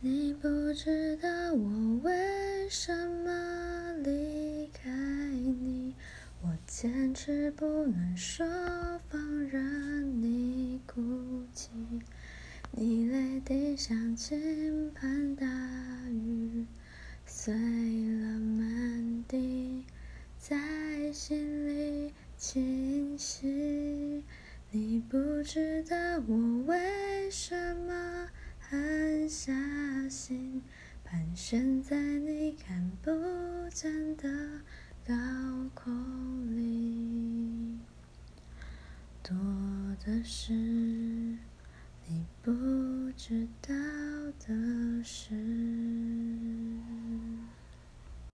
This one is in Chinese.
你不知道我为什么离开你，我坚持不能说放任你哭泣，你泪滴像倾盆大雨，碎了满地，在心里清晰。你不知道我为什么。心，盘旋在你看不见的高空里，多的是你不知道的事。